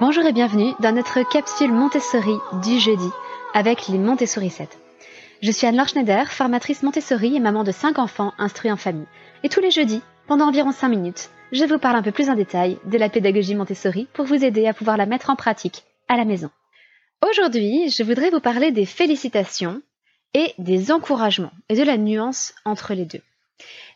Bonjour et bienvenue dans notre capsule Montessori du jeudi avec les Montessori 7. Je suis Anne-Laure Schneider, formatrice Montessori et maman de 5 enfants instruits en famille. Et tous les jeudis, pendant environ 5 minutes, je vous parle un peu plus en détail de la pédagogie Montessori pour vous aider à pouvoir la mettre en pratique à la maison. Aujourd'hui, je voudrais vous parler des félicitations et des encouragements et de la nuance entre les deux.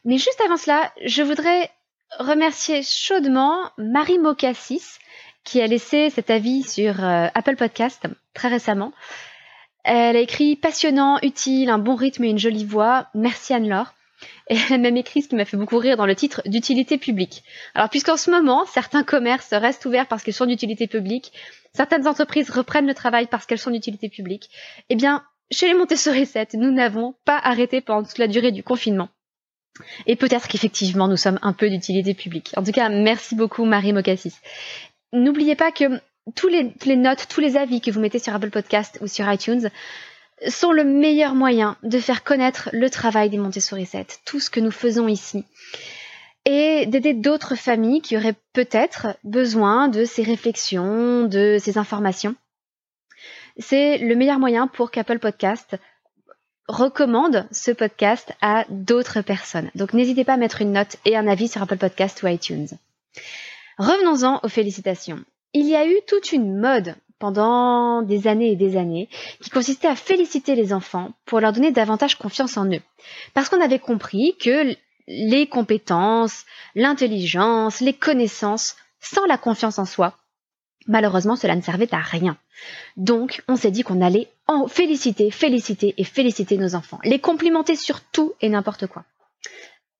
Mais juste avant cela, je voudrais remercier chaudement Marie Mocassis qui a laissé cet avis sur euh, Apple Podcast très récemment. Elle a écrit passionnant, utile, un bon rythme et une jolie voix. Merci Anne-Laure. Et elle a même écrit ce qui m'a fait beaucoup rire dans le titre d'utilité publique. Alors puisqu'en ce moment, certains commerces restent ouverts parce qu'ils sont d'utilité publique, certaines entreprises reprennent le travail parce qu'elles sont d'utilité publique, eh bien, chez les Montessori 7, nous n'avons pas arrêté pendant toute la durée du confinement. Et peut-être qu'effectivement, nous sommes un peu d'utilité publique. En tout cas, merci beaucoup Marie Mocassis. N'oubliez pas que tous les, notes, tous les avis que vous mettez sur Apple Podcast ou sur iTunes sont le meilleur moyen de faire connaître le travail des Montessori 7, tout ce que nous faisons ici, et d'aider d'autres familles qui auraient peut-être besoin de ces réflexions, de ces informations. C'est le meilleur moyen pour qu'Apple Podcast recommande ce podcast à d'autres personnes. Donc n'hésitez pas à mettre une note et un avis sur Apple Podcast ou iTunes. Revenons-en aux félicitations. Il y a eu toute une mode pendant des années et des années, qui consistait à féliciter les enfants pour leur donner davantage confiance en eux. Parce qu'on avait compris que les compétences, l'intelligence, les connaissances, sans la confiance en soi, malheureusement cela ne servait à rien. Donc on s'est dit qu'on allait féliciter, féliciter et féliciter nos enfants, les complimenter sur tout et n'importe quoi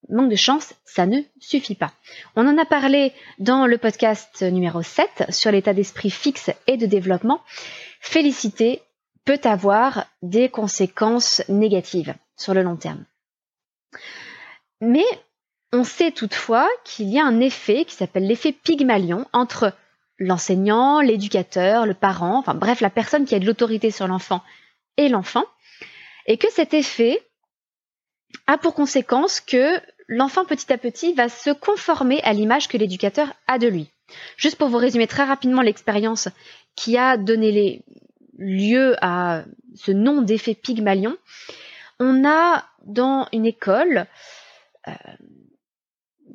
manque de chance, ça ne suffit pas. On en a parlé dans le podcast numéro 7 sur l'état d'esprit fixe et de développement. Féliciter peut avoir des conséquences négatives sur le long terme. Mais on sait toutefois qu'il y a un effet qui s'appelle l'effet Pygmalion entre l'enseignant, l'éducateur, le parent, enfin bref, la personne qui a de l'autorité sur l'enfant et l'enfant, et que cet effet a pour conséquence que l'enfant petit à petit va se conformer à l'image que l'éducateur a de lui. Juste pour vous résumer très rapidement l'expérience qui a donné lieu à ce nom d'effet Pygmalion, on a dans une école euh,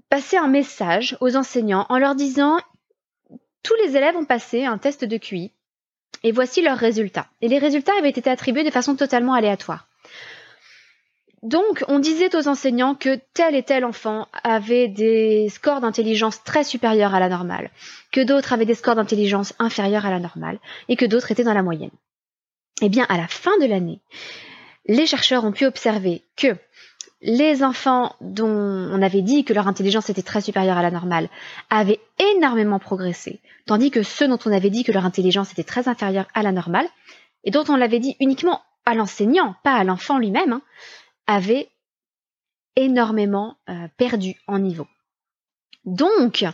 passé un message aux enseignants en leur disant tous les élèves ont passé un test de QI et voici leurs résultats. Et les résultats avaient été attribués de façon totalement aléatoire. Donc, on disait aux enseignants que tel et tel enfant avait des scores d'intelligence très supérieurs à la normale, que d'autres avaient des scores d'intelligence inférieurs à la normale, et que d'autres étaient dans la moyenne. Eh bien, à la fin de l'année, les chercheurs ont pu observer que les enfants dont on avait dit que leur intelligence était très supérieure à la normale avaient énormément progressé, tandis que ceux dont on avait dit que leur intelligence était très inférieure à la normale, et dont on l'avait dit uniquement à l'enseignant, pas à l'enfant lui-même, hein, avaient énormément euh, perdu en niveau. Donc,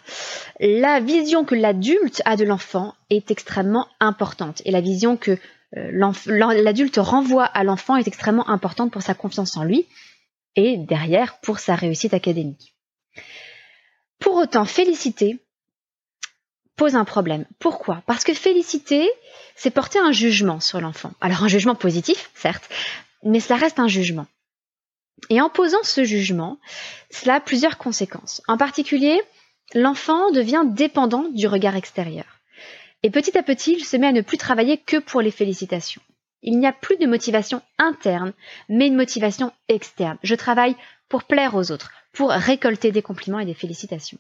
la vision que l'adulte a de l'enfant est extrêmement importante, et la vision que euh, l'adulte renvoie à l'enfant est extrêmement importante pour sa confiance en lui, et derrière pour sa réussite académique. Pour autant, féliciter pose un problème. Pourquoi? Parce que féliciter, c'est porter un jugement sur l'enfant. Alors un jugement positif, certes, mais cela reste un jugement. Et en posant ce jugement, cela a plusieurs conséquences. En particulier, l'enfant devient dépendant du regard extérieur. Et petit à petit, il se met à ne plus travailler que pour les félicitations. Il n'y a plus de motivation interne, mais une motivation externe. Je travaille pour plaire aux autres, pour récolter des compliments et des félicitations.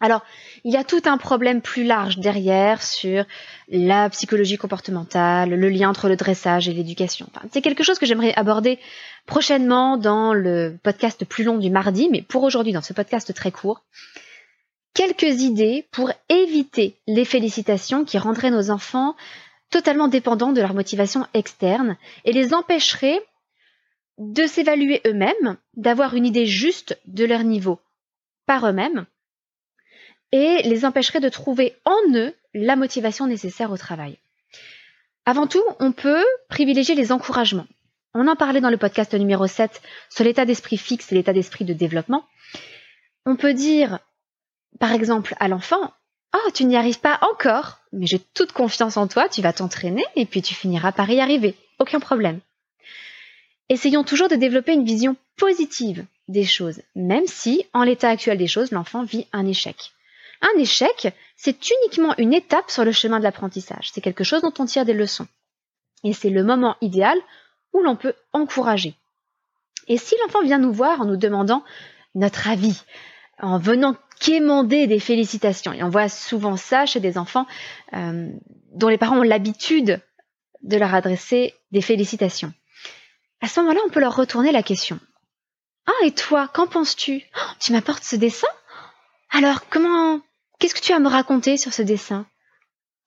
Alors, il y a tout un problème plus large derrière sur la psychologie comportementale, le lien entre le dressage et l'éducation. c'est quelque chose que j'aimerais aborder prochainement dans le podcast plus long du mardi, mais pour aujourd'hui, dans ce podcast très court, quelques idées pour éviter les félicitations qui rendraient nos enfants totalement dépendants de leur motivation externe et les empêcherait de s'évaluer eux-mêmes, d'avoir une idée juste de leur niveau par eux-mêmes, et les empêcherait de trouver en eux la motivation nécessaire au travail. Avant tout, on peut privilégier les encouragements. On en parlait dans le podcast numéro 7 sur l'état d'esprit fixe et l'état d'esprit de développement. On peut dire, par exemple, à l'enfant, Oh, tu n'y arrives pas encore, mais j'ai toute confiance en toi, tu vas t'entraîner et puis tu finiras par y arriver. Aucun problème. Essayons toujours de développer une vision positive des choses, même si, en l'état actuel des choses, l'enfant vit un échec. Un échec, c'est uniquement une étape sur le chemin de l'apprentissage. C'est quelque chose dont on tire des leçons. Et c'est le moment idéal où l'on peut encourager. Et si l'enfant vient nous voir en nous demandant notre avis, en venant quémander des félicitations. Et on voit souvent ça chez des enfants euh, dont les parents ont l'habitude de leur adresser des félicitations. À ce moment-là, on peut leur retourner la question. Ah, et toi, qu'en penses-tu? Oh, Tu m'apportes ce dessin? Alors, comment Qu'est-ce que tu as à me raconter sur ce dessin?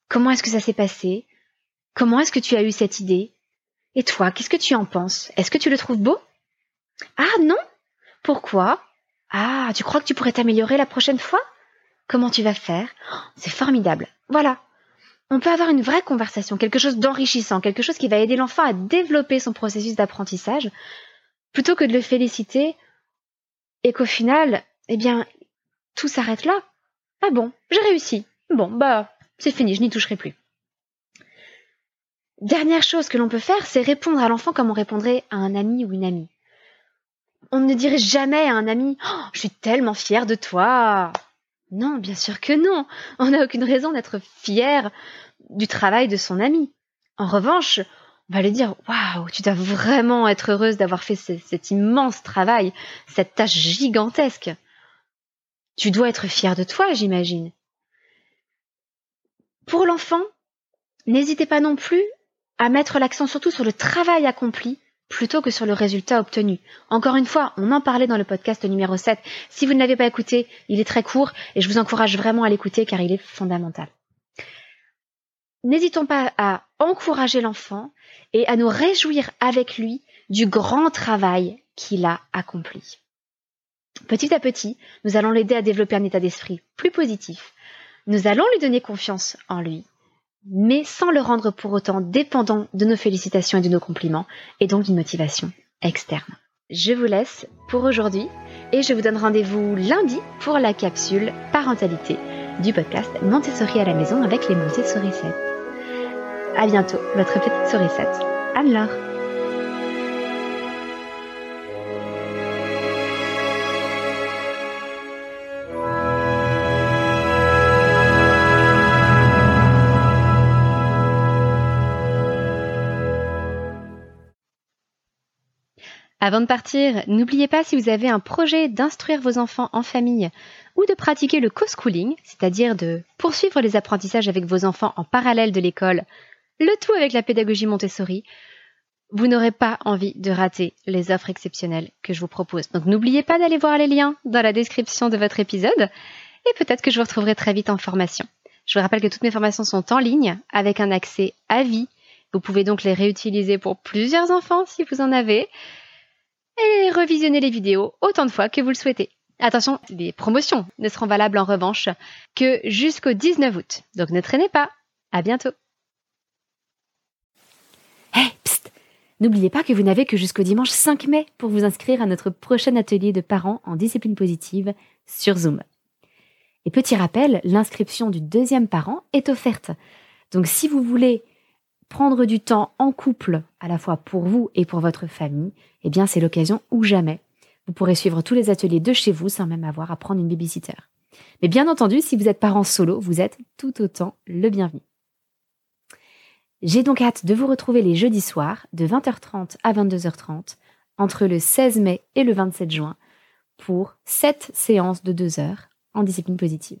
Comment est-ce que ça s'est passé? Comment est-ce que tu as eu cette idée? Et toi, qu'est-ce que tu en penses? Est-ce que tu le trouves beau? Ah non! Pourquoi? Ah, tu crois que tu pourrais t'améliorer la prochaine fois? Comment tu vas faire? C'est formidable. Voilà. On peut avoir une vraie conversation, quelque chose d'enrichissant, quelque chose qui va aider l'enfant à développer son processus d'apprentissage, plutôt que de le féliciter et qu'au final, eh bien, tout s'arrête là. Ah bon, j'ai réussi. Bon, bah, c'est fini, je n'y toucherai plus. Dernière chose que l'on peut faire, c'est répondre à l'enfant comme on répondrait à un ami ou une amie on ne dirait jamais à un ami oh, Je suis tellement fière de toi. Non, bien sûr que non. On n'a aucune raison d'être fier du travail de son ami. En revanche, on va lui dire Waouh, tu dois vraiment être heureuse d'avoir fait cet immense travail, cette tâche gigantesque. Tu dois être fier de toi, j'imagine. Pour l'enfant, n'hésitez pas non plus à mettre l'accent surtout sur le travail accompli plutôt que sur le résultat obtenu. Encore une fois, on en parlait dans le podcast numéro 7. Si vous ne l'avez pas écouté, il est très court et je vous encourage vraiment à l'écouter car il est fondamental. N'hésitons pas à encourager l'enfant et à nous réjouir avec lui du grand travail qu'il a accompli. Petit à petit, nous allons l'aider à développer un état d'esprit plus positif. Nous allons lui donner confiance en lui mais sans le rendre pour autant dépendant de nos félicitations et de nos compliments, et donc d'une motivation externe. Je vous laisse pour aujourd'hui et je vous donne rendez-vous lundi pour la capsule parentalité du podcast Montessori à la maison avec les Montessori 7. À bientôt, votre petite sourisette, Anne-Laure. Avant de partir, n'oubliez pas si vous avez un projet d'instruire vos enfants en famille ou de pratiquer le co-schooling, c'est-à-dire de poursuivre les apprentissages avec vos enfants en parallèle de l'école, le tout avec la pédagogie Montessori, vous n'aurez pas envie de rater les offres exceptionnelles que je vous propose. Donc n'oubliez pas d'aller voir les liens dans la description de votre épisode et peut-être que je vous retrouverai très vite en formation. Je vous rappelle que toutes mes formations sont en ligne avec un accès à vie. Vous pouvez donc les réutiliser pour plusieurs enfants si vous en avez et revisionner les vidéos autant de fois que vous le souhaitez. Attention, les promotions ne seront valables en revanche que jusqu'au 19 août. Donc ne traînez pas. À bientôt. Hey, psst N'oubliez pas que vous n'avez que jusqu'au dimanche 5 mai pour vous inscrire à notre prochain atelier de parents en discipline positive sur Zoom. Et petit rappel, l'inscription du deuxième parent est offerte. Donc si vous voulez prendre du temps en couple, à la fois pour vous et pour votre famille, eh bien c'est l'occasion ou jamais. Vous pourrez suivre tous les ateliers de chez vous sans même avoir à prendre une babysitter. Mais bien entendu, si vous êtes parent solo, vous êtes tout autant le bienvenu. J'ai donc hâte de vous retrouver les jeudis soirs de 20h30 à 22h30 entre le 16 mai et le 27 juin pour 7 séances de 2 heures en discipline positive.